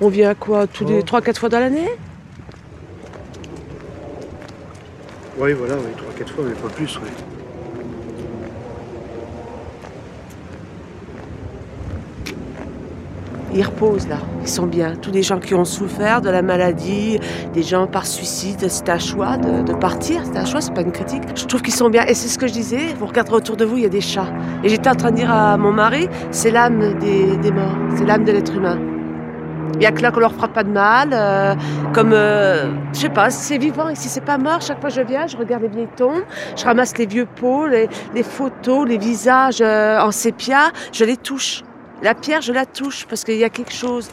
On vient quoi Tous les Oh. 3-4 fois dans l'année? Oui, voilà, oui, 3-4 fois, mais pas plus, oui. Ils reposent là, ils sont bien. Tous les gens qui ont souffert de la maladie, des gens par suicide, c'est un choix de, de partir, c'est un choix, c'est pas une critique. Je trouve qu'ils sont bien. Et c'est ce que je disais, vous regarderez autour de vous, il y a des chats. Et j'étais en train de dire à mon mari, c'est l'âme des, des morts, c'est l'âme de l'être humain. Il y a que là qu'on leur fera pas de mal, euh, comme, euh, je sais pas, c'est vivant ici, c'est pas mort. Chaque fois que je viens, je regarde les vieilles tombes, je ramasse les vieux pots, les, photos, les visages euh, en sépia, je les touche. La pierre, je la touche parce qu'il y a quelque chose.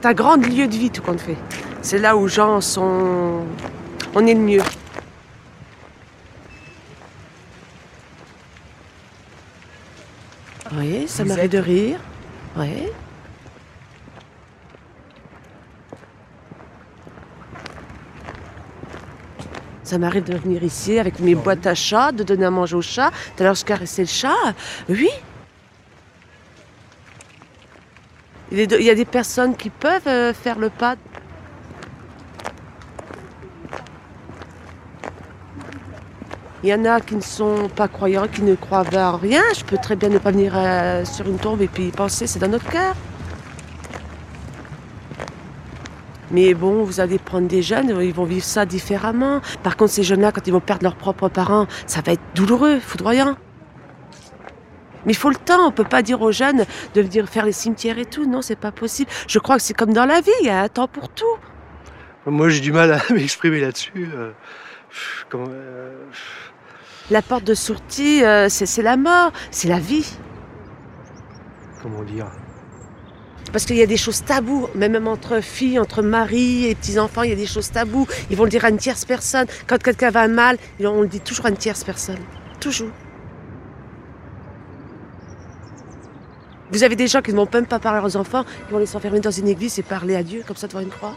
C'est un grand lieu de vie, tout compte fait. C'est là où gens sont. On est le mieux. Oui, ça m'arrête êtes- de rire. Oui. Ça m'arrive de venir ici avec mes boîtes à chat, de donner à manger au chat. Tout à l'heure, je caressais le chat. Oui. Il y a de- il y a des personnes qui peuvent euh, faire le pas. Il y en a qui ne sont pas croyants, qui ne croient en rien. Je peux très bien ne pas venir euh, sur une tombe et puis penser, c'est dans notre cœur. Mais bon, vous allez prendre des jeunes, ils vont vivre ça différemment. Par contre, ces jeunes-là, quand ils vont perdre leurs propres parents, ça va être douloureux, foudroyant. Mais il faut le temps, on peut pas dire aux jeunes de venir faire les cimetières et tout, non, c'est pas possible. Je crois que c'est comme dans la vie, il y a un temps pour tout. Moi, j'ai du mal à m'exprimer là-dessus. Comment, euh, La porte de sortie, euh, c'est la mort, c'est la vie. comment dire? Parce qu'il y a des choses tabous, mais même entre filles, entre maris et petits-enfants, il y a des choses tabous. Ils vont le dire à une tierce personne. Quand quelqu'un va mal, on le dit toujours à une tierce personne. Toujours. Vous avez des gens qui ne vont même pas parler à leurs enfants, ils vont les enfermer dans une église et parler à Dieu, comme ça devant une croix.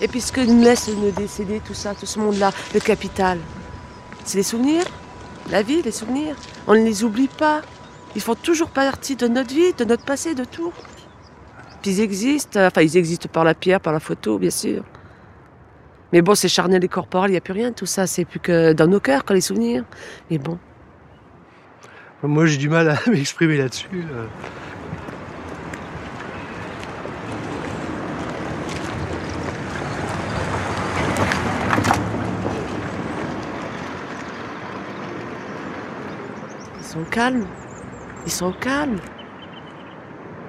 Et puis ce que nous laisse nos décédés, tout ça, tout ce monde-là, le capital, c'est les souvenirs, la vie, les souvenirs. On ne les oublie pas. Ils font toujours partie de notre vie, de notre passé, de tout. Puis ils existent, enfin ils existent par la pierre, par la photo, bien sûr. Mais bon, c'est charnel et corporel, il n'y a plus rien, tout ça, c'est plus que dans nos cœurs, quand les souvenirs. Mais bon. Moi, j'ai du mal à m'exprimer là-dessus. Sont calmes. Ils sont calmes.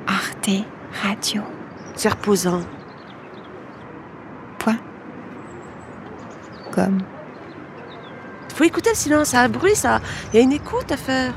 Arte Radio. C'est reposant. Point. Comme. Faut écouter le silence, ça a un bruit, ça. Il y a une écoute à faire.